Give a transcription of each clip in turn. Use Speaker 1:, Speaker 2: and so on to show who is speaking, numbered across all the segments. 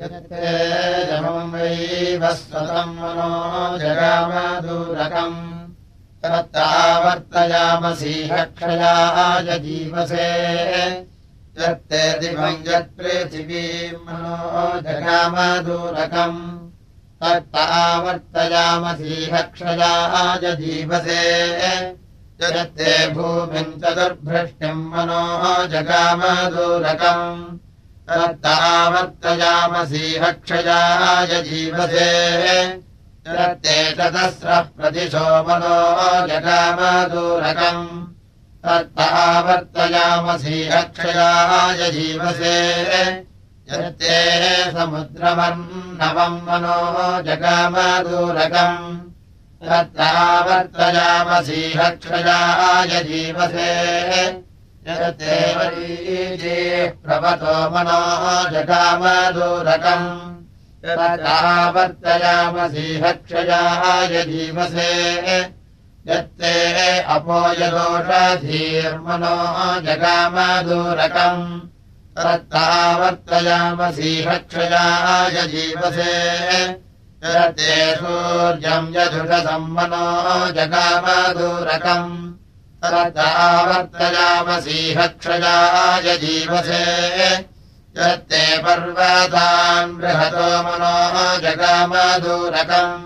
Speaker 1: जमम् wav स्वतम् मनो जगामदूरकम् तत्तावर्तयामसीहक्षयाय जीवसे। यत्ते दिवम् यत्पृथिवीम् मनो जगामदूरकम् तत्तावर्तयामसीहक्षयाय जीवसे। जगत्ते भूमिम् चतुर्भृष्टिम् मनो जगामदूरकम् तत्तावर्तयामसीहक्षयाय जीवसे। जगत्ते चतस्रः प्रतिशो मनो जगामदूरकम् तत्तावर्तयामसीहक्षयाय जीवसे। जगत्ते समुद्रमन्नवम् मनो जगामदूरकम् तत्रावर्तयामसीहक्षयाय जीवसे प्रवतो मनो जगामदूरकम्। तत्रावर्तयामसीहक्षयाय जीवसे यत्ते अपोयदोषधीर्मनो जगामदूरकम्। तत्रावर्तयामसीहक्षयाय जीवसे ते सूर्यम् यजुषसम्मनो जगामदूरकम् तदावर्तयामसीहक्षयाय जीवसे। यत्ते पर्वतान् बृहतो मनो जगामदूरकम्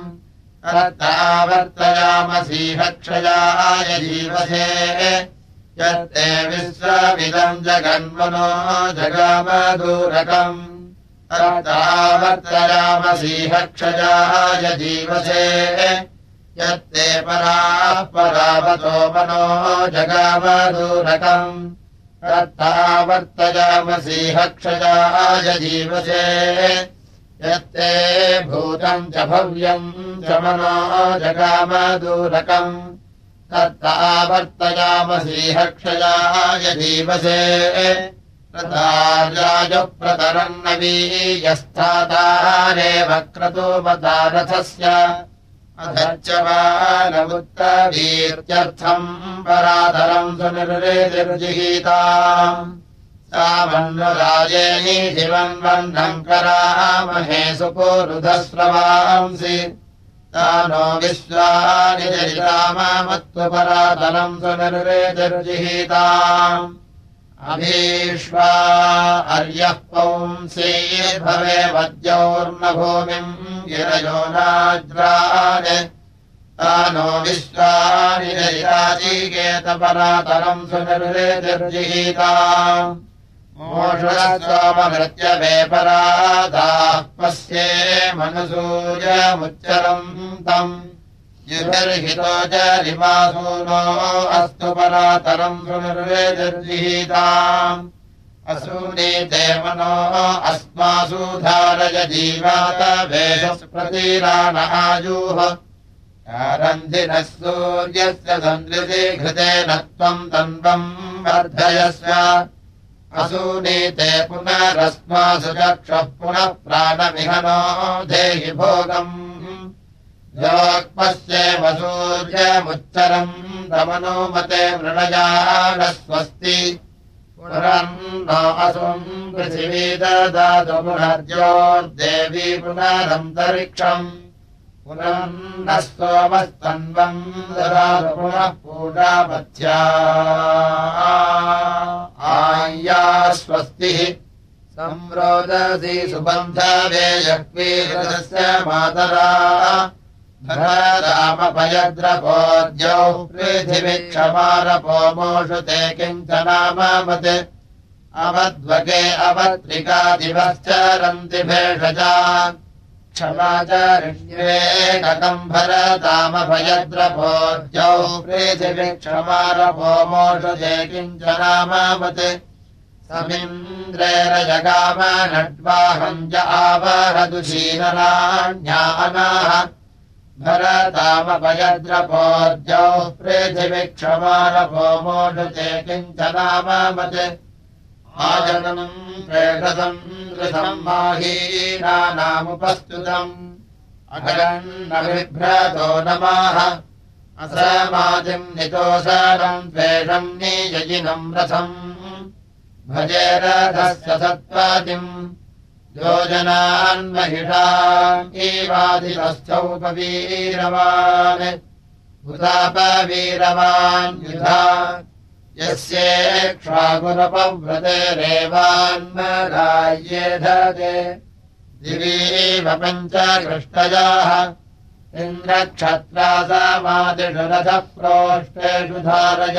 Speaker 1: तदावर्तयामसीहक्षयाय जीवसे। यत्ते विश्वमिदम् जगन्मनो जगामदूरकम् तावर्तयामसीहक्षयाय जीवसे यत्ते पराः परावतो मनो जगामदूरकम्। तत्तावर्तयामसीहक्षयाय जीवसे। यत्ते भूतम् च भव्यम् च मनो जगामदूरकम्। तत्तावर्तयामसीहक्षयाय जीवसे। प्रतार्याजुप्रतरन्नवीयस्थातारेव क्रतोपतारथस्य अधच्च वानमुत्तवीर्त्यर्थम् परातरम् सुनिर्वेदिर्जिहीता सामन्वराजेनी शिवन्वन्नम् करामहे सुपूरुधस्रवांसि तानो विश्वानि जरितामामत्वपरातरम् सुनिर्वेदिर्जिहीताम् अभीष्वा अर्यः पौंसे भवे वद्योर्मभूमिम् गिरयो नाज्रान्। तानो विश्वानि नैराजीकेतपरातरम् सुनिर्वेदिर्जिहीता। मोषस्वामभृत्यवे परादाः पश्ये मनसूयमुच्चरम् तम् युभिर्हितो च रिमासूनो अस्तु परातरम् सुनिर्वेदिर्जिहीताम्। असूनीते मनो अस्मासु धारय जीवात वेशप्रतीरान आयुः। रन्धिनः सूर्यस्य सन्दृशि घृतेन त्वम् तन्वम् वर्धयस्व। असूनीते पुनरस्मासु चक्षः पुनः प्राणविहनो देहि भोगम् योक्पश्ये वसूर्यमुच्चरम् रमनोमते मृणया स्वस्ति पुनरन्नो असुम् पृथिवी ददातु पुनर्योर्देवी पुनरन्तरिक्षम्। पुनर्नः सोमस्तन्वम् ददातु पुनः पूजापथ्या। आय्या स्वस्तिः। सुबन्धवे यक्वीरस्य मातरा रामपयद्रपोद्यौ पृथिविक्षमारपोमोषु ते किञ्चनामत् अवद्वगे अवत्रिकादिवश्चरन्ति भेषजा। क्षमाचरिण्येकम् भरतामभयद्रपोद्यौ पृथिविक्षमारपोमोषु ते किञ्चनामत् समिन्द्रेरजगाम नड्वाहम् च आवहदुशीनराण्यानाः किञ्चनामत् आजनम् प्रेषसम् दृशम् माहीनानामुपस्तुतम्। अगरन्नभिभ्रतो नमाः। असमाजिम् नितोषरम् द्वेषम् नियजिनम् रथम्। भजे रथस्य सत्त्वादिम् योजनान्महिषावादिवस्थौपवीरवान् उदापवीरवान् युधा। यस्येक्ष्वागुरपव्रते रेवान्मराय्येधते दिवीव पञ्च कृष्टजाः इन्द्रक्षत्रासामादिषु रथः प्रोष्टेषु धारय।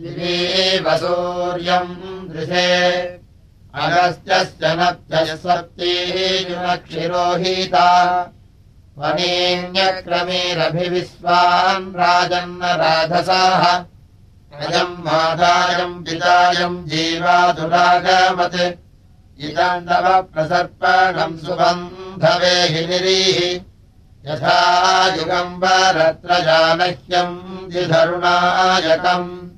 Speaker 1: दिवीव सूर्यम् दृशे अगस्त्यश्च नत्यसप्तीजुनक्षिरोहीता वनीन्यक्रमीरभिविश्वान् राजन्न राधसाः। अयम् मातायम् पितायम् जीवादुरागमत्। इदम् तव प्रसर्पणम् सुबन्धवे हिनिरीः यथा युगम्बरत्र जानह्यम् जिधरुणायकम्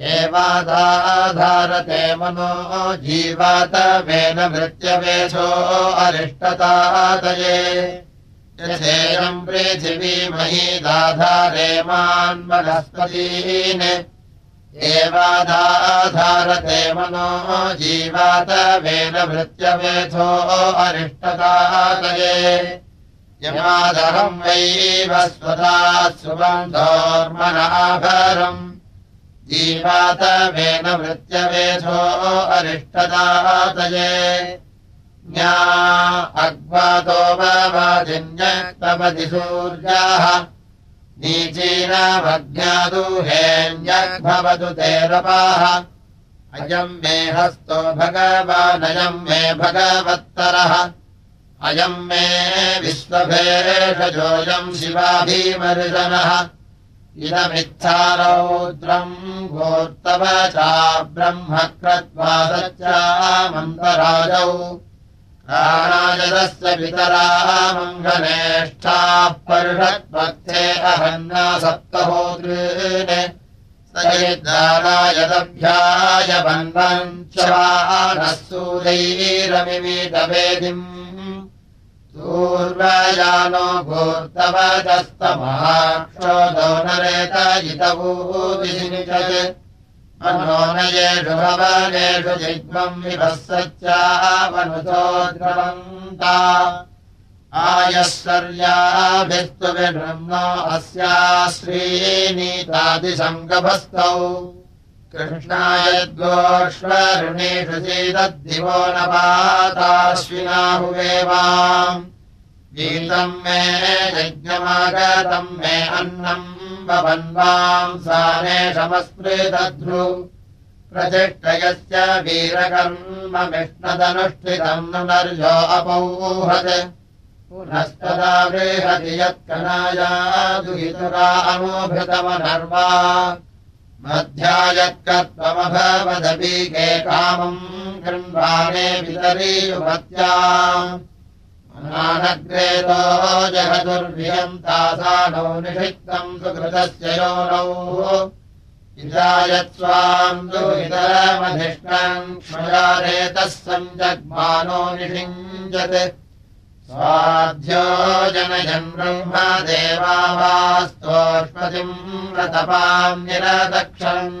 Speaker 1: एवादाधारते मनो जीवातवेन मृत्यवेशो अरिष्टतादये। यथेयम् पृथिवीमही दाधारे मान्वनस्पतीन् एवादाधारते मनो जीवातवेन मृत्यवेथो अरिष्टतादये। यमादहम् वैव स्वता सुबन्धोर्मनाभरम् जीवातवेन मृत्यवेधो अरिष्टदातये। ज्ञा अग्वातो वाजिन्यक्तपति सूर्याः। नीचीनामज्ञादुहेऽन्यग्भवतु ते रपाः। अयम् मे हस्तो भगवानयम् मे भगवत्तरः। अयम् मे विश्वभेषजोऽयम् शिवाभीमर्शनः इदमित्था रौद्रम् गोर्तव चा ब्रह्म क्रत्वा सच्चामन्तराजौ राजदस्य पितरा मङ्गनेष्ठाः पर्षत्वक्थे अहन्ना सप्तहोदृन्। सयिद्दारायदभ्याय बन्धम् च नः सूरैरमिमीतवेदिम् पूर्वयानो भूर्तवदस्तमहाक्षोदो नरेतयितवूदिनिषत् मनोनयेषु भवनेषु जिग्मम् विभस्सच्चावनुतोद्रवन्ता आयश्वर्याभिस्तु विब्रह्मो अस्या श्रीनीतादिसङ्गभस्तौ कृष्णायद्गोष्वरुणेषु चेदद्दिवो न पाताश्विनाहुवेवाम् गीतम् मे यज्ञमागतम् मे अन्नम् भवन्वाम् सानेशमस्मृतध्रु प्रतिष्ठयस्य वीरकर्ममिष्णदनुष्ठितम् नर्यो अपौहत्। पुनस्तदा बृहति यत्कनायादुहितुरा अमोभृतमनर्वा मध्यायत्कत्वमभवदपीके कामम् गृह्वाणे वितरीयुभत्या नानग्रेतो जगदुर्वियन्तासानौ निषिक्तम् सुकृतस्य योनौ। क्षयारेतः सञ्जग्मानो निषिञ्जत् स्वाध्यो जनयन् ब्रह्म देवावास्तोष्पतिम् व्रतपाम् निरदक्षन्।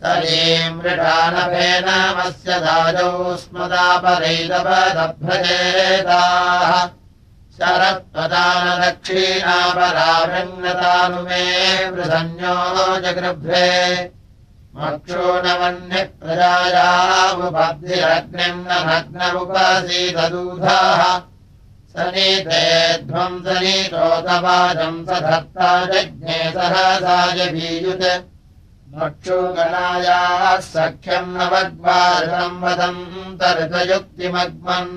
Speaker 1: सरीमृषानभेनमस्य दाजौ स्मदापरैदपदभ्रजेताः शरत्वदानदक्षिणापराभिन्नतानुमे वृधन्यो जगृभ्रे प्रजायामुपब्धिरग्निम् न नग्नमुपसीदूधाः सनीते ध्वम् सनीतोतवाजम् स धर्ता जज्ञे सहसाय बीयुत् मक्षुगणायाः सख्यम् नवद्वारम् वदम् तर्कयुक्तिमग्मन्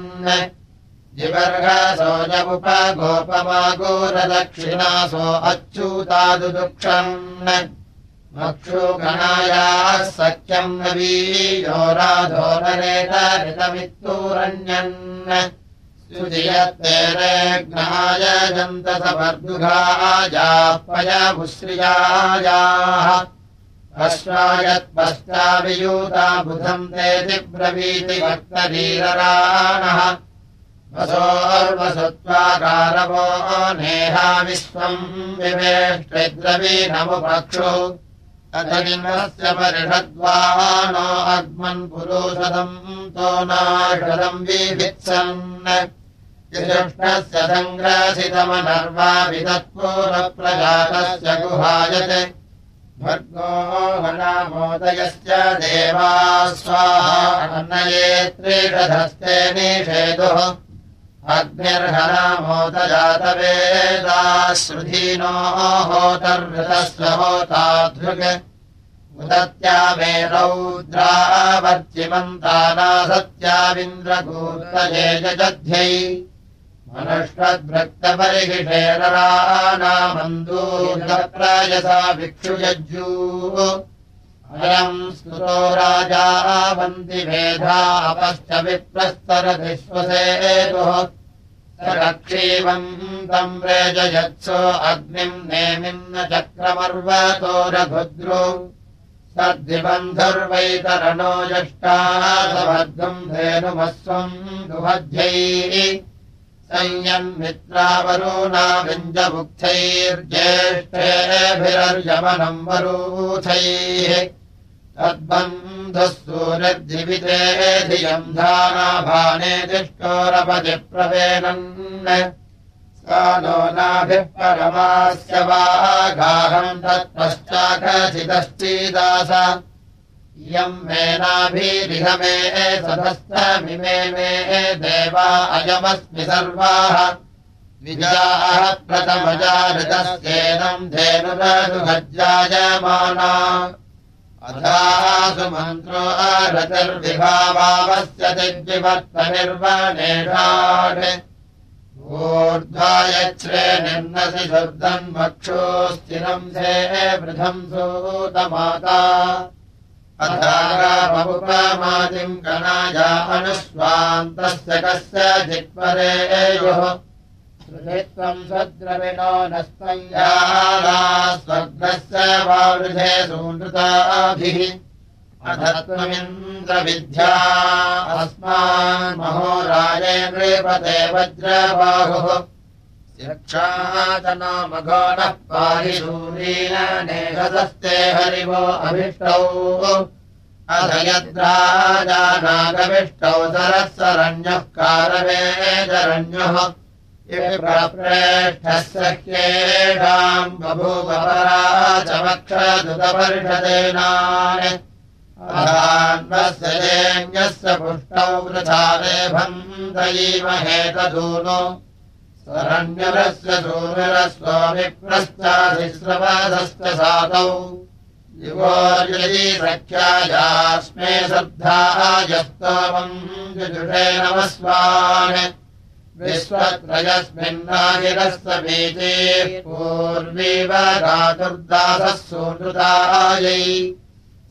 Speaker 1: जिवर्घसोजमुपगोपमागोरदक्षिणासो अच्युतादुदुक्षन् मक्षुगणायाः सख्यम् नवीयो सुधियत्तेरेग्नाय जन्तसपर्दुघायापयमुश्रियायाः अश्वायत्पश्चावियूता बुधम् ते ब्रवीति वक्तरीरराणः वसोर्वसत्त्वाकारवो नेहा विश्वम् विवेष्टिद्रवीणमुपक्षु अतनिमस्य परिषद्वानो अग्मन् पुरुषदम् तो नाषदम् विभित्सन् युष्णस्य सङ्ग्रासितमनर्वा विदत्पूरप्रजातस्य गुहायते। भर्गो वनामोदयस्य देवा स्वाहान्नये त्रिषधस्ते निषेदुः अग्निर्हनामोदजातवेदाश्रुधीनो होतर्हृतस्य होताधृग् उदत्या मे रौद्रावर्चिमन्ताना सत्याविन्द्रकूर्तये जध्यै मनुष्वद्भक्तपरिहिषेररानामन्दूरप्रयसा भिक्षुजज्जूः अयम् स्तुतो राजा वन्ति भेदापश्च विप्रस्तरधिश्वसेतुः रक्षीवम् तम् रेजयत्सो अग्निम् नेमिम् न चक्रमर्वतो रघुद्रो। सद्दिबन्धुर्वैतरणो यष्टासभद्रम् धेनुमस्वम् दुभध्यैः। संयन्मित्रावरूणाविञ्जमुक्थैर्ज्येष्ठेभिरर्यमनम् वरूथैः तद्बन्धुः धियम् धानाभाने तिष्ठोरपतिप्रवेणन् सा नो नाभिः परमास्य वागाहम् तत्पश्चाकचिदश्चीदास इयम् मेनाभिरिह मे सदस्तमिमे मे देवा अयमस्मि सर्वाः। विजाः प्रथमजाऋतस्येनम् धेनुरनुभज्जायमाना अधासु मन्त्रो निर्नसि शुद्धम् वक्षो स्थिरम् धे वृथम् सूतमाता। अधाराममुपमादिम् कणाया अनुस्वान्तस्य कस्य त्वम् सद्रविणो नस्त्वम् स्वर्गस्य वावृधे सूनृताभिः अधत्वमिन्द्रविद्या अस्मान्महो राजे नृपते वज्रबाहुः यक्षातनामघोणः पाहि सूरीन नेहदस्ते हरिवो अभिष्टौ अध यद्राजानागविष्टौ सरः सरण्यः कारवेदरण्यः प्रेष्ठः सख्येषाम् बभूवपरा च वक्षदुतपर्षदेनान् अधान्वस्य पुष्टौ वृथारे भन्तयीमहेतधूनो रण्यरस्य सूर्यरस्वामिप्रश्चाधिस्रवादश्च सातौ युवोर्यदि सख्यायास्मे श्रद्धायस्तवम् जुजुषे नमस्वान् विश्वत्रयस्मिन्नागिरस्य बीजे पूर्वीव धातुर्दासः सुनृतायै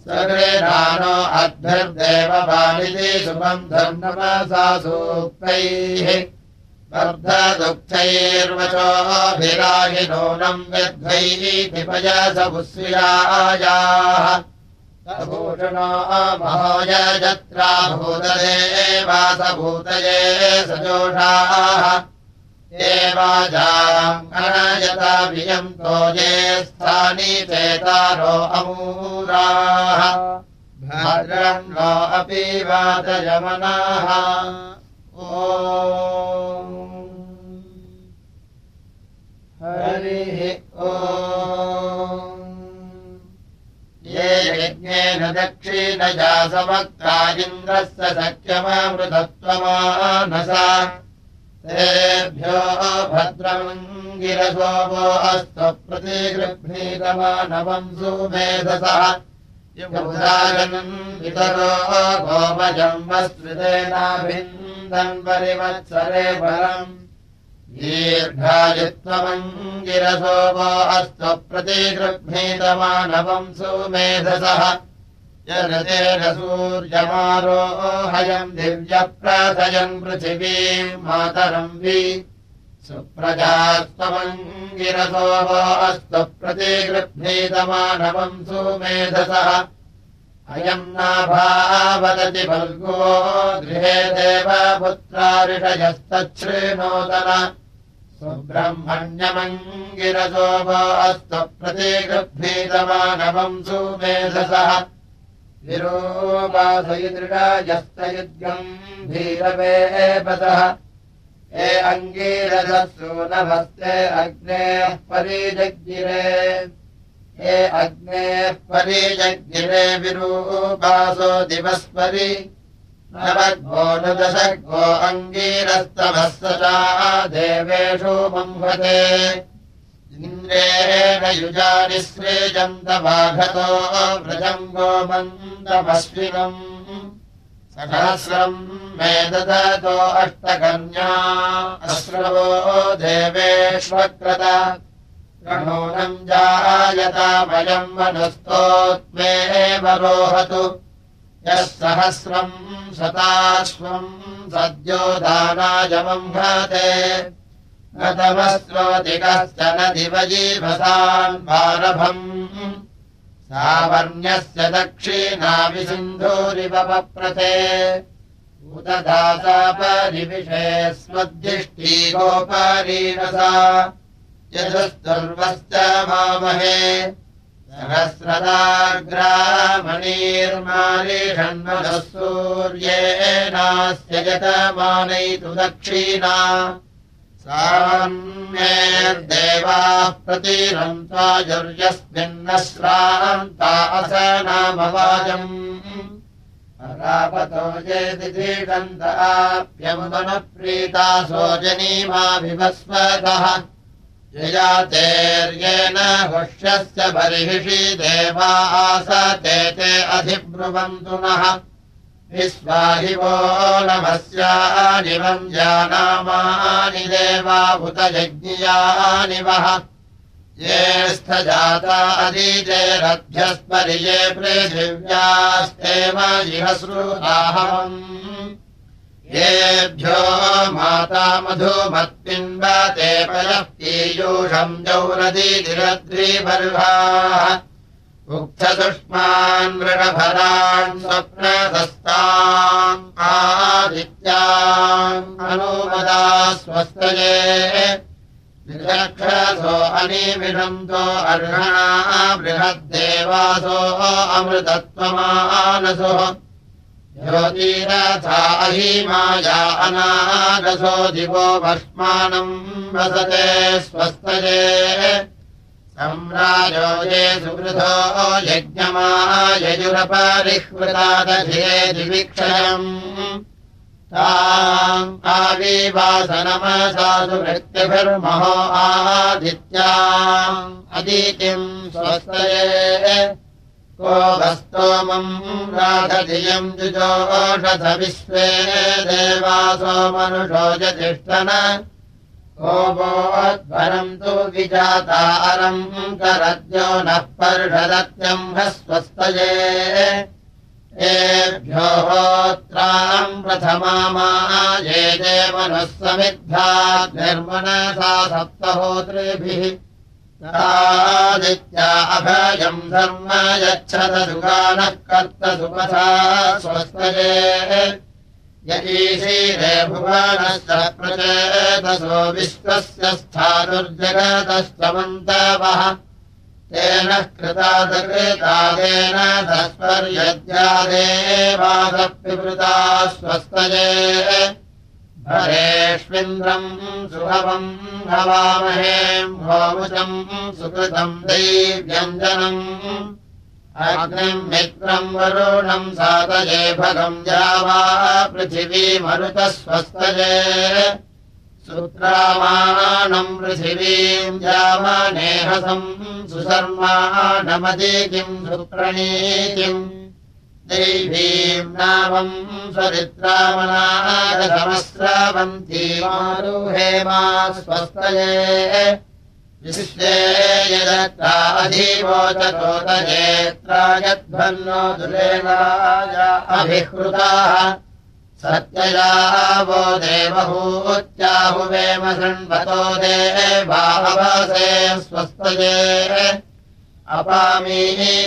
Speaker 1: सगरे नानो अद्भिर्देववानिति सुबन्धम् नमसा सूक्तैः। बद्धदुःखैर्वचोभिराहि नूनम् व्यद्वैः पुस्यायाः भूषणो महोयजत्रा भूतदे वासभूतये सजोषाः। एवाजाङ्गणयता वियन्तो ये स्थानि चेतारो अमूराः। अपि वातयमनाः ओ हरिः ओ दक्षिणजा समक्ताजिन्द्रस्य सख्यमामृतत्वमानसा। तेभ्यो भद्रम् गिरसोमो अस्तप्रतिगृह्णीतमानवम् सुमेधसः। युगुदागनम् वितरो गोमजम् वस्त्रितेनाभिन्दम् परिवत्सरे परम् दीर्घायुत्वमङ्गिरसोमो अस्तप्रतिगृह्णीतमानवम् सुमेधसः जनतेन सूर्यमारोहयम् दिव्यप्रथयम् पृथिवीम् मातरम् वि। सुप्रजास्त्वमङ्गिरसोमो अस्तु प्रतिगृह्णीतमानवम् सुमेधसः अयम् नाभावदति फल्गो गृहे देवपुत्रारिषयस्तच्छृणोदन सुब्रह्मण्यमङ्गिरसो वो अस्तु प्रतीगृभीतमानवम् सुमेधसः विरोपासयुदृढयस्तयुद्गम् धीरवेपतः हे अङ्गीरसु नभस्ते अग्नेः परिजग्गिरे हे अग्नेः परिजग्गिरे विरूपासो दिवस्परि नवद्भोनुदशग्ो अङ्गीरस्तभः सचा देवेषु बह्वते इन्द्रेण युजानि सृजन्तवाघतो व्रजम् गोमन्दमश्विनम् सहस्रम् मे ददतो अष्टकन्या अश्रवो देवेष्वक्रत प्रणूनम् जायतामयम् वनस्तोत्मेव रोहतु यः सहस्रम् शताश्वम् सद्यो दानायमम् भते न दिवजीवसान् बारभम् सावर्ण्यस्य दक्षिणाविसिन्धूरिव पप्रथे उददासापरिविषे स्वद्दिष्टी गोपारीरसा यदुस्तुर्वश्च मामहे। सहस्रदाग्रामणीर्मालिषण्मधः सूर्येनास्य यतमानैतु दक्षिणा साम्येर्देवाः प्रतीरन्ताजुर्यस्मिन्न श्रान्ता असनामवाजम् रापतो येदितीषन्ताप्यमुदनप्रीतासो जनीमाभिभस्वतः ययातेर्येण हुष्यस्य बर्हिषि देवा आसते ते अधिब्रुवन्तु नः। विश्वाहि वो नमस्यानिवम् जानामानि देवाभूत यज्ञियानि वः। ये स्थजाता अदीजेरभ्यस्परिये पृथिव्यास्तेव इह श्रुताहवम् येभ्यो माता मृगफलान् स्वप्नसस्ताम् आदित्याम् अनुमदा स्वस्तये। निरक्षसो अनिमिषन्तो अर्हणा बृहद्देवासो अमृतत्वमानसो ज्योतिरथा अहीमाया अनागसो दिवो भस्मानम् वसते स्वस्तये। सम्राजो ये सुवृधो यज्ञमायजुरपरिह्वृतादधिरे दिवीक्षयम्। ताम् आविवासनमसासु वृत्तिभिर्महो आदित्याम्। अदितिम् स्वस्तये को राधधियम् जुजोषध विश्वे देवासो मनुषो यतिष्ठन। गोवोद्भरम् तु विजातारम् करद्यो नः पर्षदत्यम्भस्वस्तये एभ्यो होत्राम् प्रथमा ये देवनः समिद्धा निर्मनसा सप्तहोत्रिभिः आदित्या अभयम् धर्म यच्छत सुगानः कर्त स्वस्तये यजीशीरे भुवनश्च प्रचेतसो विश्वस्य स्थातुर्जगतश्चमन्तवः तेन कृतादकृतादेन धस्पर्यद्यादेवादपिवृता स्वस्तये हरेष्विन्द्रम् सुभवम् भवामहेम् भोमुचम् सुकृतम् दैव्यञ्जनम् अग्निम् मित्रम् वरुणम् सातये भगम् जावा पृथिवीमरुतः स्वस्तये सुत्रामाणम् पृथिवीम् जामनेहसम् सुशर्माणमदि किम् सुप्रणीतिम् दैवीम् विश्वे यदत्राधीवोचतोतजेत्रा यद्भन्नो दुलेनाय अभिहृताः। सत्यया वो देवहूत्याहुवेम शृण्वतो देवावसे स्वस्तये अपामी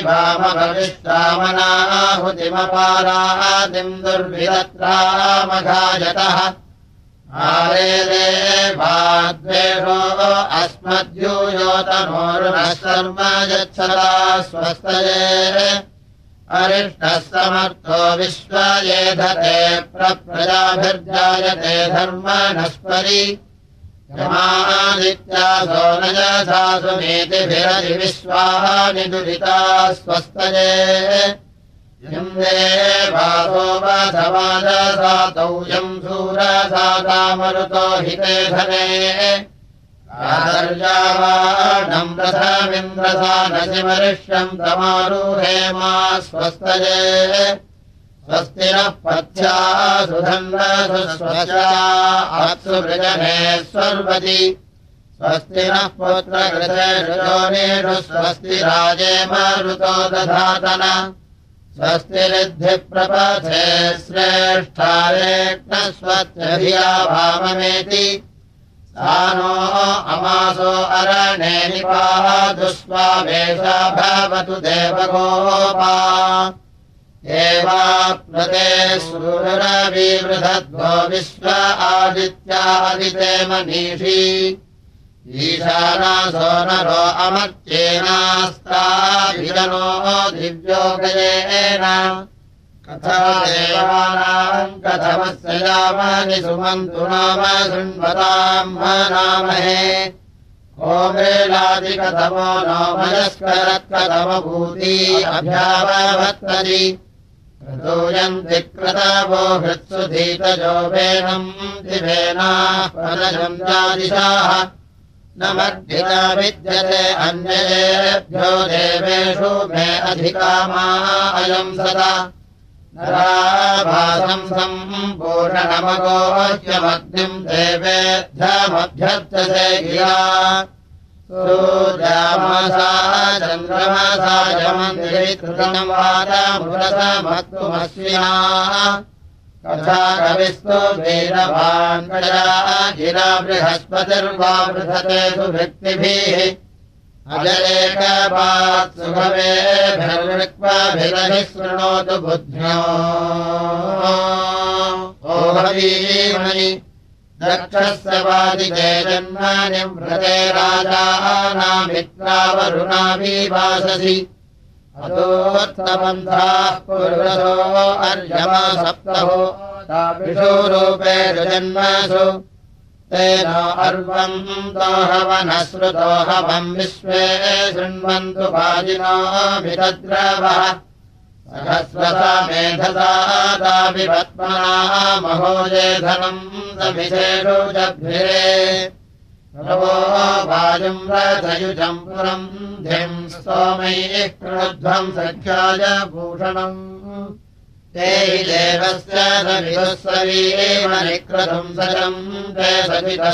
Speaker 1: वामभविष्टामनाहुतिमपारादिम् दुर्विरत्रामघायतः आरे देवाद्वेषो अस्मद्यूयोतनोरुणः शर्म यच्छता स्वस्तये। अरिष्टः समर्थो विश्वयेधते प्रजाभिर्जायते धर्म यमादित्यासो न यथासु नीतिभिरधिविश्वानि दुरिता स्वस्तये। वासोवाधवादसातौ यम् सूरसातामरुतो हिते धने। आदर्यावाणम् रथमिन्द्रसा नशिमरिष्यम् तमारुहे मा स्वस्तये स्वस्ति नः पथ्या सुधन्वस्वस्या अत्सुवृजने स्वर्वति। स्वस्ति नः पुत्रकृतेषु स्वस्ति राजे मारुतो दधातन स्वस्ति रिद्धिप्रपथे श्रेष्ठारेक्ष्वत्यभिया भावमेति सा नो अमासो अरणे निपादुस्वावेशा भवतु देवगोपा एवाप्नते सूरवीवृधद्वो विश्व आदित्यादिते मनीषी। ईशानासो नरो अमर्त्येनास्ताभिजनो दिव्योगयेन कथा देवानाम् कथमस्य यामानि सुमन्तु नाम शृण्वताम् नामहे ओमेलादिकथमो नो मयस्करत्कथमभूति पदजन्त्यादिशाः न मर्जिता विद्यते अन्येभ्यो देवेषु मे अधिकामा अयम् सदा। नराभासम् सम्पूर्णमगोह्यमग्निम् देवेभ्यमभ्यर्थसे गिरा सूर्यामसा चन्द्रमसा जमन्दिरिकृतम् वादमुरसमत्तुमस्विना कथा कविस्तु वीरभान् गिरा बृहस्पतिर्वा बृहते सुभक्तिभिः। अजरेकपात् सुभवेभिर्विक्वाभिरभिः शृणोतु बुद्ध्यो ओभवीमणि दक्षस्य वादिके जन्मानि व्रते राजानामित्रावरुणाभिवाससि अतोत्तमन्थाः पुरुषो अर्यमा सप्तहो ताभिषोरूपे जन्मसु तेन अर्वम् दोहवनश्रुतोहवम् विश्वे शृण्वन्तु वाजिनोऽभितद्रवः सहस्रसा मेधसादाभिपत्मना महोजेधनम् समिषेषु जभ्रे प्रभो वायुम् रथयुजम् पुरम् धिम् स्तोमैः कृध्वम् सख्याय भूषणम्। ते हि देवस्य सविदुःसवीमनिक्रतुम् सजम् ते सवितः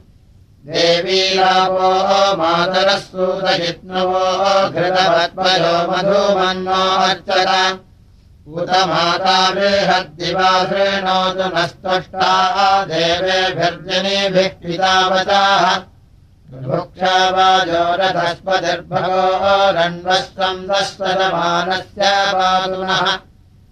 Speaker 1: देवीलापो मातरः सूतयित्नवो घृतवत्पयो मधुमन्नो अर्चत उत माता बृहद्दिवा शृणोतु नस्तष्टा देवेभिर्जनेभिः पितावताः भुक्षावाजो रथस्पतिर्भगो रण्वस्वम् दस्वरमानस्य पातुनः रण्वस्वम्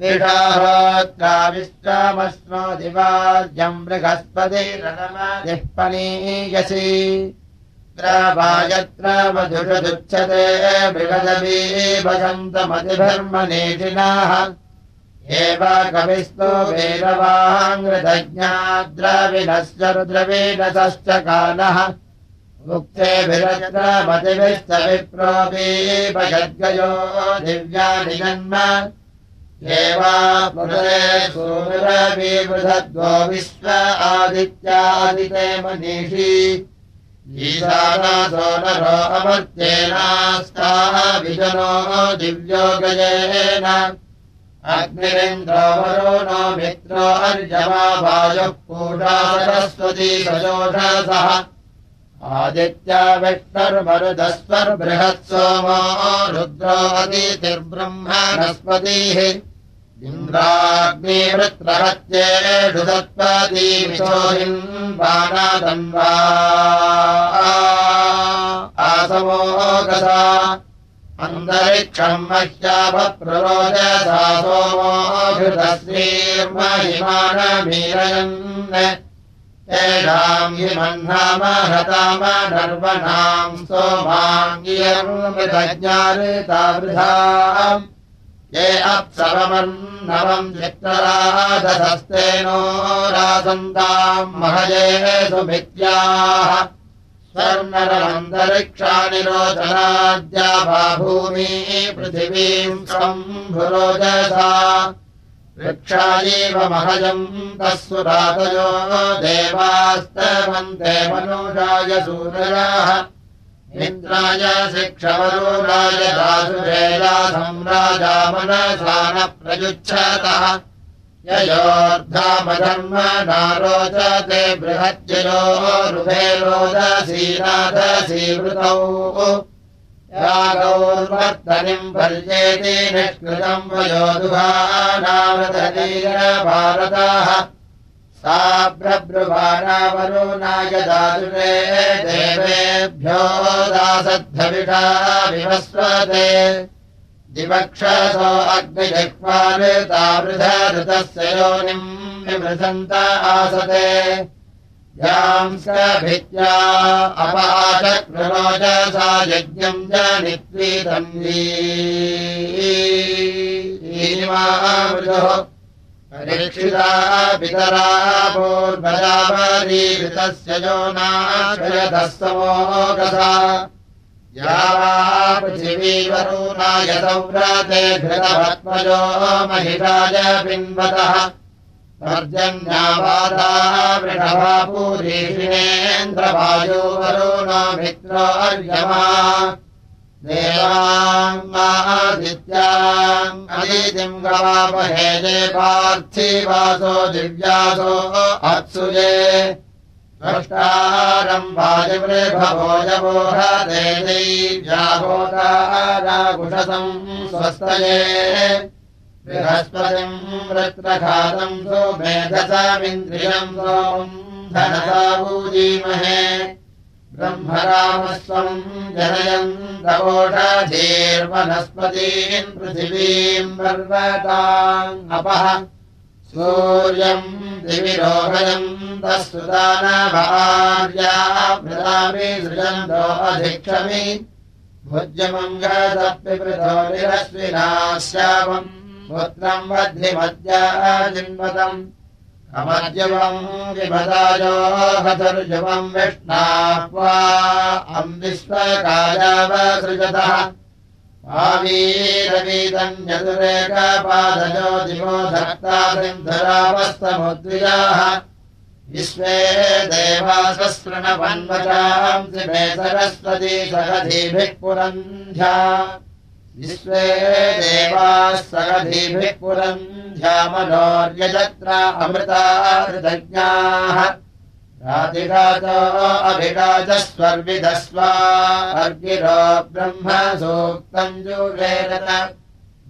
Speaker 1: निषाहोत्काविश्रामस्मो दिवार्यम् बृहस्पतिरनमदिःपनीयसि यत्र मधुषदुच्छते बृहदपि भजन्तमतिधर्मनेतिनाः एव कविस्तो वेदवाङ्गृतज्ञाद्रविणश्च रुद्रवीणसश्च कालः। मुक्तेभिरजमतिभिश्च विप्रोऽपि भजद्गयो दिव्यानि जन्म एवा पुनरे सूरविबृधद्वो विश्व आदित्यादिते मनीषी। ईशानासो नरो अमर्त्येनास्ताः विजनो दिव्यो गजेन। अग्निरेन्द्रो वरो नो मित्रो अर्जमा वायुः पूषा सरस्वती सजोषसः आदित्या विष्णुर्मरुदस्वर्बृहत् सोमो रुद्रो अतिथिर्ब्रह्मणस्पतिः इन्द्राग्निवृत्रहत्येषु दत्पदीमिषोहिम् बाणादम् वा आसमोगसा अन्तरिक्षम् मह्याभप्ररोचसा सोमोऽभिधश्रीर्महिमानमीरयन् येषाम् हिमह्नाम हताम नर्वणाम् सोमाङ्गियर्मृतज्ञारितावृथा ये अप्सवमन्नवम् चित्तराधस्तेनो रासन्ताम् महये सुमित्याः स्वर्णरमन्तरिक्षाणि रोचनाद्या भूमी पृथिवीम् सम्भुरोजसा वृक्षायैव महजम् देवास्तवन्ते मनुषाय सूरयाः इन्द्राय शिक्षवरुराय दासुरेया सम्राजा मनसा न प्रयुच्छतः। ययोर्धामधर्म नारोचते बृहज्जयो रुभे रोदसीनादसीवृतौ यागौर्वर्तनिम् पर्येति निष्कृतम् वयोदुभानावृतनीरभारताः सा ब्रब्रुवानावरुणाय दातुरे देवेभ्यो दासद्धविषा विवस्वते। दिवक्षसो अग्निजह्वानृतावृधऋतस्य योनिम् विमृशन्त आसते भित्या अपाचक्रोच सा यज्ञम् च नित्वीतन्वीमामृजोः परीक्षिता पितरा पूर्वजापरीकृतस्य यो समोगसा या पृथिवीवरुणाय संव्रते घृतभत्मजो महिषाय पिन्वतः पर्जन्यावादा वृषभापूरीषिणेन्द्रवायो वरुणो मित्रो अर्यमा गवापहे जे पार्थिवासो दिव्यासो अप्सुजे द्रष्टारम् वाजिवृभवोजवोह देदैव्याहोदाराकुशसम् स्वस्तये बृहस्पतिम् वृत्रघातम् सो मेधसामिन्द्रियम् सोम् धनसाभूजीमहे। ब्रह्मरामस्वम् जनयम् दवोषधीर्वनस्पतीम् पृथिवीम् पर्वताम् अपः। सूर्यम् दिविरोहयम् तस्तुदानभार्या भृतामि सृजन्तो अधिक्षमि भुज्यमम् गतप्यपृथो पुत्रम् वध्निमद्या जिन्वतम् अमद्यवम् विमदायो हतर्जवम् विष्णाप्वा अम् विश्वकायावसृजतः आवीरवीतम् यदुरेकपादयो दिवो धत्ता सिन्धरावस्तमुद्रियाः। विश्वे देवासस्रणवन्वचाम् त्रिमे सरस्वती सगधीभिः पुरन्ध्या विश्वे देवाः सगधीभिः पुरन्ध्यामनोर्यजत्र अभिराजस्वर्विदस्वा अर्गिरो ब्रह्म सूक्तम् जुवेदत।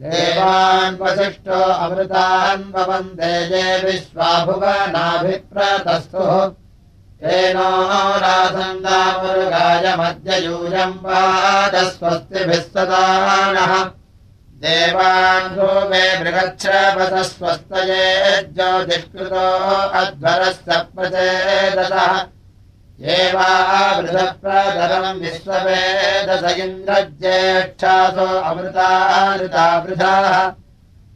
Speaker 1: देवान् वसिष्ठो अमृतान् भवन्ते ये विश्वाभुवनाभिप्रतस्तुः तेनो रासन्दामुरुगा गायमद्ययूयम् वादस्वस्तिभिः सदानः देवान्धो मे बृहच्छ्रपथ स्वस्तये ज्योतिष्कृतो अध्वरः सप्रचेदतः एवावृतप्रदरम् विश्ववेदस इन्द्रज्येष्ठासो अमृताऋतावृथाः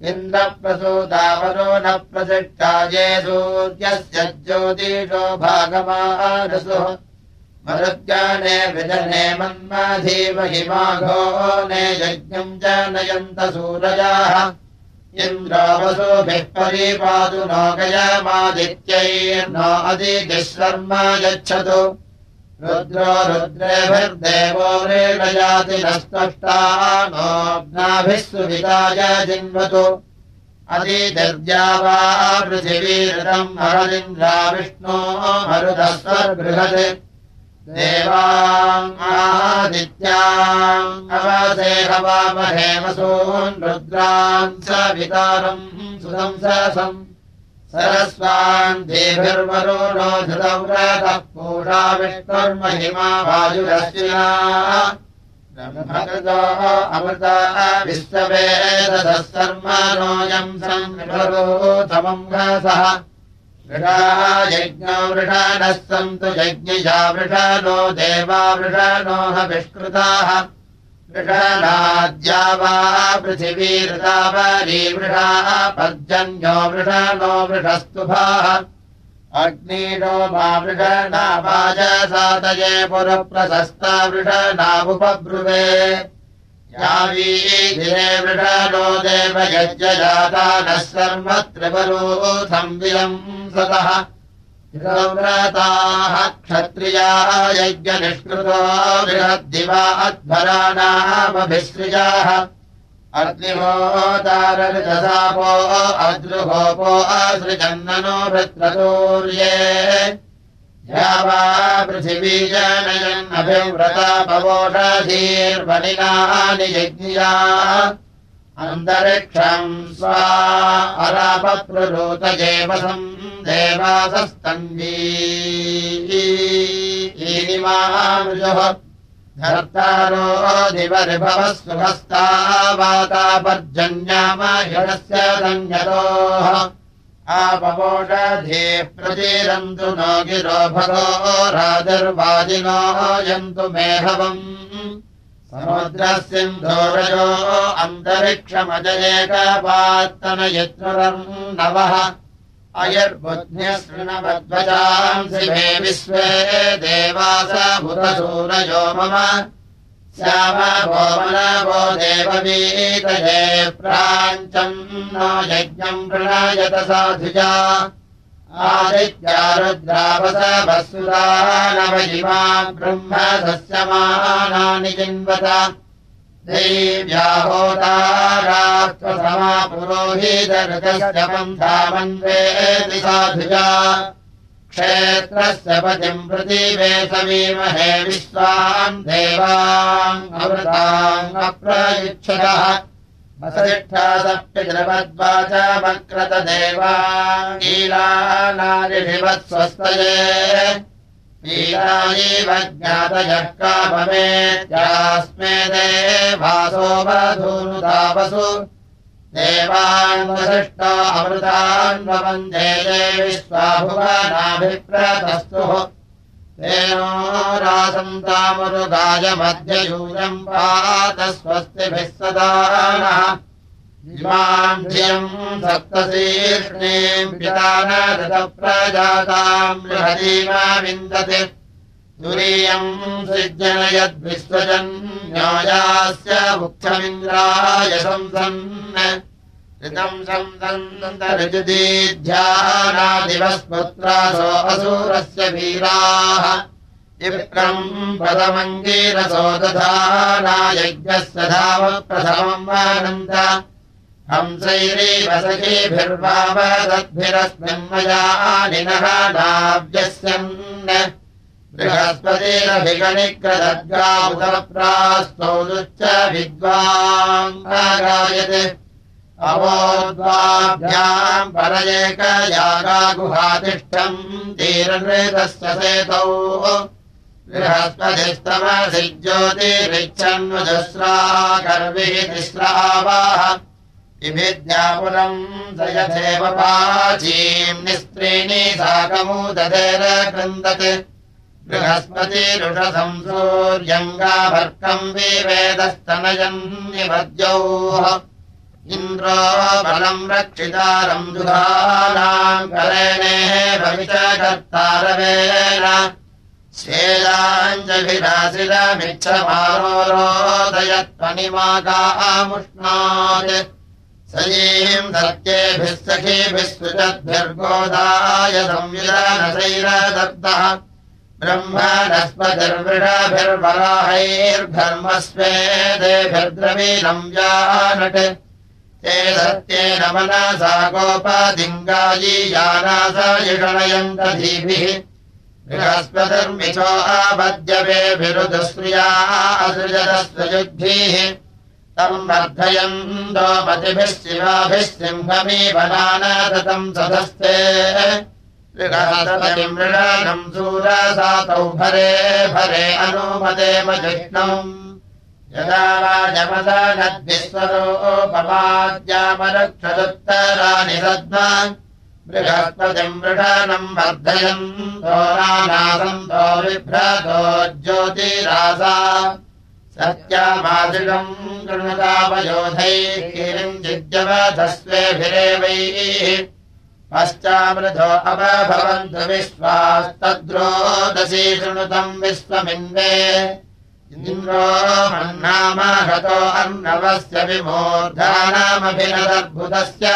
Speaker 1: इन्द्रप्रसूतावरो न प्रसिष्ठा ये सूर्यस्य ज्योतिषो भागमानसुः। मरुज्ञाने विजने मन्माधीमहिमाघो ने यज्ञम् च नयन्त सूरजाः। इन्द्रावसोभिः परिपातु नो शर्मा यच्छतु रुद्रो रुद्रेभिर्देवो नस्तष्टा नोऽग्नाभिः सुविताय जिन्वतु अदितिर्या वा पृथिवीरम् हरदिन्द्रा विष्णो मरुदस्वर्बृहत् देवादित्याम् अवसेहवामहेमसून् रुद्रान् स वितारम् सुदंसम् सरस्वान् देभिर्वरो नो धृतव्रतः पूषा विष्णुर्महिमा वायुरश्विना ब्रह्मकृतो अमृता विश्ववेदः सर्म नोऽयम् सङ्गरोतमम् घसः वृषा वृषाणः सन्तु यज्ञिजा वृषाणो देवा वृषाणोह विष्कृताः वृषाणाद्या वा पृथिवीरतावरी वृषाः पर्जन्यो वृषाणो वृषस्तुभाः अग्नीरो मा वृषणा वाजसातये पुरप्रशस्ता वृषणामुपब्रुवे यावीधिरे वृषाणो देवयज्ञजाता नः सर्वत्रिवरोऽथम् विलम् सतः व्रताः क्षत्रिया यज्ञनिष्कृतो बृहद्दिवा अध्वराणामभिसृजाः अग्निहोतारसापो अद्रुगोपो असृजन्ननो वृत्रतोर्ये। या वा पृथिवी जनयन्नभिव्रता पवोषधीर्वणिनानि यज्ञिया अन्तरिक्षम् स्वा अरापप्ररोतजेवसम् देवासस्तन्वीमामृजुः धर्तारो दिवरिभवः सुहस्ता वातापर्जन्यामहिषस्य सञ्जतोः आपवोषधे प्रचीरन्तु नो गिरो भगो राजर्वाजिनो यन्तु मेहवम् समुद्रसिन्धोरजो अन्तरिक्षमजयेकपात्तनयत्नुरम् नवः अयर्बुद्ध्यशृणवध्वजांसि मे विश्वे देवास भूतसूरयो मम। श्यामो मनवो देववीतये प्राञ्चम् नो यज्ञम् प्रणयत साधुजा आदित्या रुद्रावस वसुदा नव इमा ब्रह्म सस्यमानानि जिन्वत देव्याहोतारात्वसमा पुरोहितऋतस्य पन्थामन्वेति साधुजा। क्षेत्रस्य पतिम् प्रतीवे समीमहे विश्वान् अप्रयुच्छतः ीलायैव ज्ञातयः काममेत्यास्मे देवासो वधूनुतावसु देवान्वसिष्टा अमृतान्वन्दे देवि स्वाभुवनाभिप्रतस्तुः तेनो रासन्तामरुगायमध्ययूयम् पात स्वस्तिभिः सदा नः। इमाम् धियम् सप्तशीर्ष्णीम् पितानदप्रजाताम् बृहदीमा विन्दति तुरीयम् सृजनयद्विश्वजन्योयास्य मुख्यमिन्द्राय संसन् ऋतम् संसन्तरजुदीध्यानादिवस्पुत्रासो असुरस्य वीराः। इप्रम् पदमङ्गीरसो दधानायज्ञस्य धाम प्रथमम् आनन्द हंसैरीवसखीभिर्वावदद्भिरस्मिन्मयानिनः नाव्यस्यन्। बृहस्पतिरभिगणिकृदद्गामुदप्रास्तौदुच्च विद्वाङ्गायते अवोद्वाभ्याम् परयेकयागागुहातिष्ठम् तीरनृतस्य सेतौ बृहस्पतिस्तमसि ज्योतिरिच्छन्वजुस्रा गर्भिः तिस्रावाः विभिद्यापुरम् दयथेव पाचीम् निस्त्रीणि साकमुदधेर कृन्दत् बृहस्पतिरुषसं सूर्यङ्गाभर्कम् विवेदस्तनयम् निमद्योः इन्द्रो बलम् रक्षितारम् दुधानाम् करेणेः भविच कर्तारवेण शेलाञ्जभिराशिरमिच्छमारोरोदयत्वनिमाकामुष्णात् सयीम् सत्येभिः सखीभिः सुचद्भिर्गोदाय संविधानशैरदत्तः ब्रह्मणस्पतिर्वराहैर्धर्मस्वेदेभिर्द्रवीणम् जानट् ते सत्येन मनसा गोपादिङ्गायीयानासयिषणयन्तधीभिः बृहस्पतिर्मिथो आबद्यवेभिरुदश्रिया असृजतस्वयुद्भिः तम् वर्धयन्तो मतिभिः शिवाभिः सिंहमीवनानतम् सदस्ते मृगहततिमृणम् सूरसातौ भरे भरे अनुमदेमजिष्णम् यदा राजमदानद्विस्वरोपमाद्यामरक्षदुत्तराणि सद्मा बृहस्पतिम् मृषानम् वर्धयन् दोरानासन्तो बिभ्रतो ज्योतिरासा। सत्यामादिषम् कृणुतापयोधैः किञ्चिद्यवधस्वेभिरेवैः पश्चामृधो अवभवन्तु विश्वास्तद्रोदशी शृणुतम् विश्वमिन्वे इन्द्रो मन्नामहतो अर्णवस्य विमूर्धानामभिनदद्भुतस्य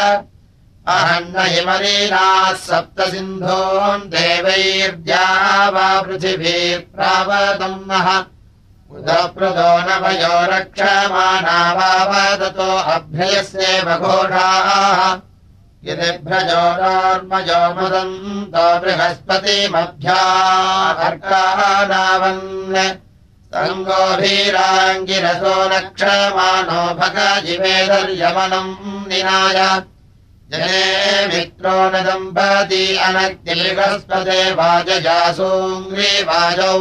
Speaker 1: अहन्न हिमलीनाः सप्त सिन्धोन् देवैर्द्या वा पृथिवीर्प्रावतम् नः। उदप्रदो नवयो रक्षमाणा वावदतो अभ्ययस्येव घोषाः। यदि भ्रजोरार्मजो मदन्तो बृहस्पतिमभ्या अर्कानावन् सङ्गोभीराङ्गिरसो रक्षमाणो भगजिवेदर्यमनम् निनाय। जने मित्रो न दम्पति अनग्निबृहस्पते वाजजासूङ्ग्रीवाजौ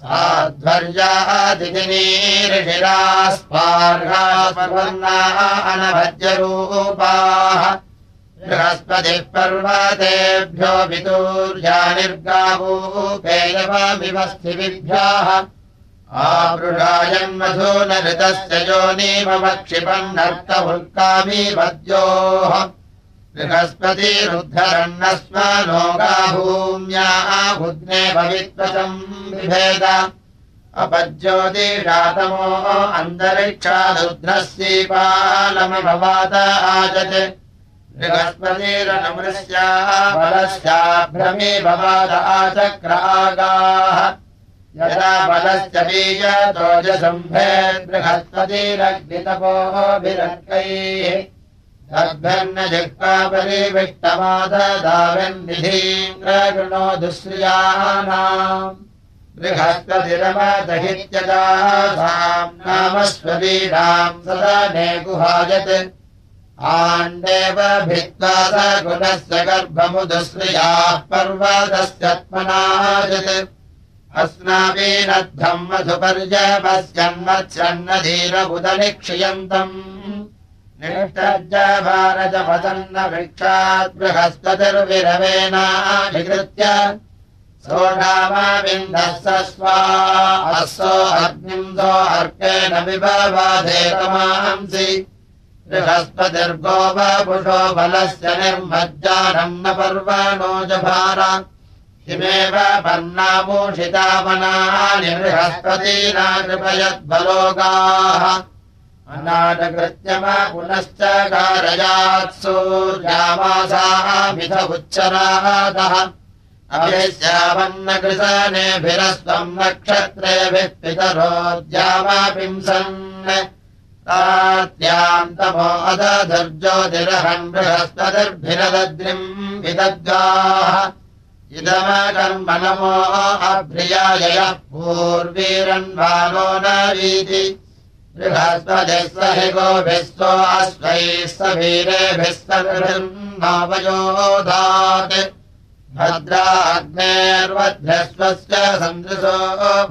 Speaker 1: साध्वर्यादिनिर्षिरास्पार्हास्पर्वर्णाः अनभज्यरूपाः बृहस्पतिः पर्वतेभ्यो विदूर्या निर्गावूपेयवमिवस्थिविभ्याः आवृषायन्मधो न ऋतस्य योनीमक्षिपन्नर्तवुल्कामी वद्योः बृहस्पतिरुद्धरन्नस्म लोकाभूम्या भूम्या भवित्वचम् बिभेद अपज्योतिषातमो अन्तरिक्षादुध्रस्यीपालमभवात आचत् बृहस्पतिरनमृस्या बलस्याभ्रमी भवाद आचक्रागाः तद्भन्न जिह्वापरिविष्टमाददाविन्निधीन्द्रगृणो दुःश्रियानाम् बृहस्पतिरमदहित्यदासाम् नामस्वरीणाम् सदने गुहायत् आण्डेव भित्त्वा स गुणस्य गर्भमुदुश्रियाः पर्वतस्यत्मनाजत् अस्माभिनद्धम् मधुपर्यपश्यन्मत्स्यन्नधीरबुदनिक्षियन्तम् निष्ठज्जभारजपदन्न वृक्षात् बृहस्पतिर्विरवेनाधिकृत्य सोढामाविन्दः स स्वा अस्सो अग्निम् सो अर्केण विभवाधेतमांसि। बृहस्पतिर्गोपपुषो बलस्य निर्मज्जानम् न पर्वणो जभार किमेव पर्णामूषितामनानि बृहस्पतीना कृपयद्बलोगाः अनाटकृत्यम पुनश्च कारयात् सूर्यामासामिथ उच्चरातः अभिश्यावन्नकृशनेभिरस्त्वम् नक्षत्रेभिः पितरोद्यामापिंसन् तात्यान्तमो अदधुर्ज्योतिरहन् बृहस्पतिर्भिरदद्रिम् विदद्गाः इदमकर्म नमो अभ्रियायः पूर्वीरन्वानो न वीति। बृहस्पतिः स हि गोभिः सो अश्वैः स वीरेभिः सर्वयोधात् भद्राग्नेर्वध्यस्वस्य सन्दृशो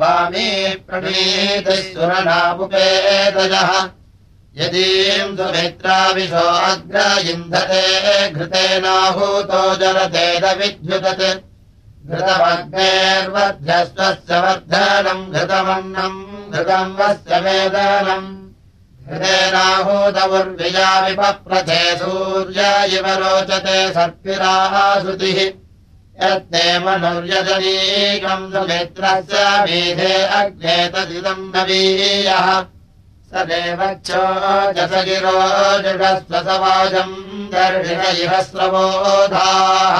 Speaker 1: वामी प्रणीतिः सुरनामुपेदयः यदीम् सुमित्राविशो अग्र इन्धते घृतेनाहूतो जलतेदविद्युतत् घृतमग्नेर्वध्यस्वस्य वर्धनम् घृतमन्नम् घृतम् वस्य वेदनम्। घृतेनाहूतमुर्विजा विपप्रथे सूर्य इव रोचते सर्पिराः श्रुतिः यत्ते मनुर्यजनीकम् सुमित्रस्य मेधे अग्ने तदिदम् नवीयः। स देवच्छो जसगिरो जुषस्वसवाजम् दर्शित इह स्रवोधाः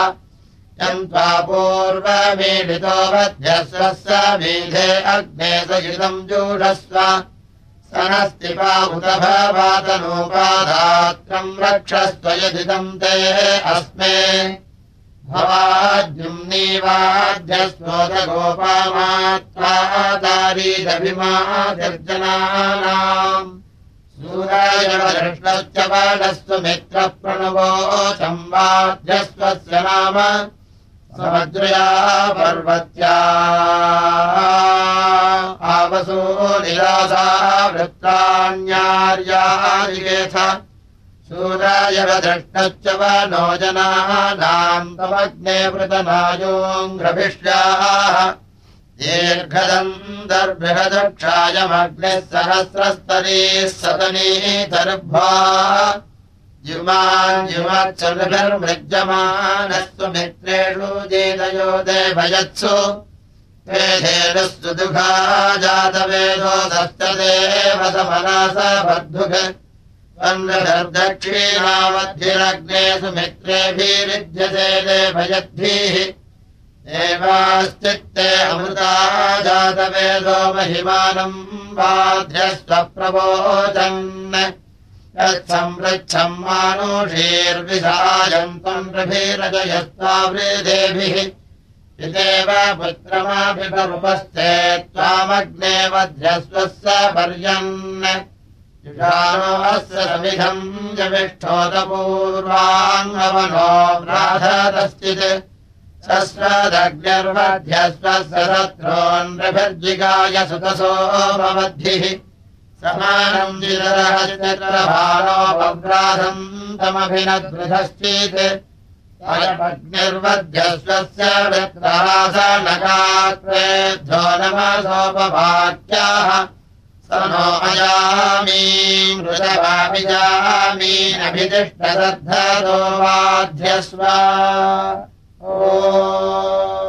Speaker 1: यम् त्वा पूर्वमीडितो वध्यस्वस्य मेधे अग्ने सगितम् जूषस्व स नस्तिपा उत भवातनोपाधात्रम् रक्षस्त्वयदिदम् ते अस्मे। भवाद्युम्नीवाद्यस्वोदगोपामात्वादारीदभिमादर्जनानाम् सूरायवदृष्टश्च बालस्व मित्रप्रणवो संवाद्यस्वस्य नाम समद्रया पर्वत्या। आवसो निरासा वृत्तान्यार्यादिकेथ सूरायवदृष्टश्च व नो जनानाम् तमग्ने वृतनायोङ्घ्रभिष्याः दीर्घदम् दर्बृहदक्षायमग्निः सहस्रस्तरीः सदनीतर्भा युमान्युमच्चर्भिर्मृज्यमानस्तु मित्रेषु जेदयो देभयत्सु वेधेनस्तु दुःखा जातवेदो दस्तदेव समनस बद्धुः दक्षिणामध्यरग्ने सुमित्रेभिरुध्यते देभयद्भिः देवाश्चित्ते अमृता जातवेदो महिमानम् बाध्यस्वप्रवोचन् यत्संपृच्छम् मानुषीर्विधायम् पुत्रमाभिपरुपस्थे त्वामग्ने वध्यस्वस्य पर्यन्। युषाणोऽस्य समिधम् जविष्ठोदपूर्वाङ्गमनो व्राधतश्चित् सस्रदग्निर्वध्यस्वस्य शत्रोन्नभिर्जिगाय सुतसो भवद्भिः समानम् जिदरहचित्रभारोपव्राधम् तमभिनद्वृधश्चित् अयमग्निर्वध्यस्वस्य वृत्रासनगात्रेभ्यो नमसोपवाक्याः स नो अयामी मृदवाभिजामीनभितिष्ठदद्धरो वाध्यस्व ओ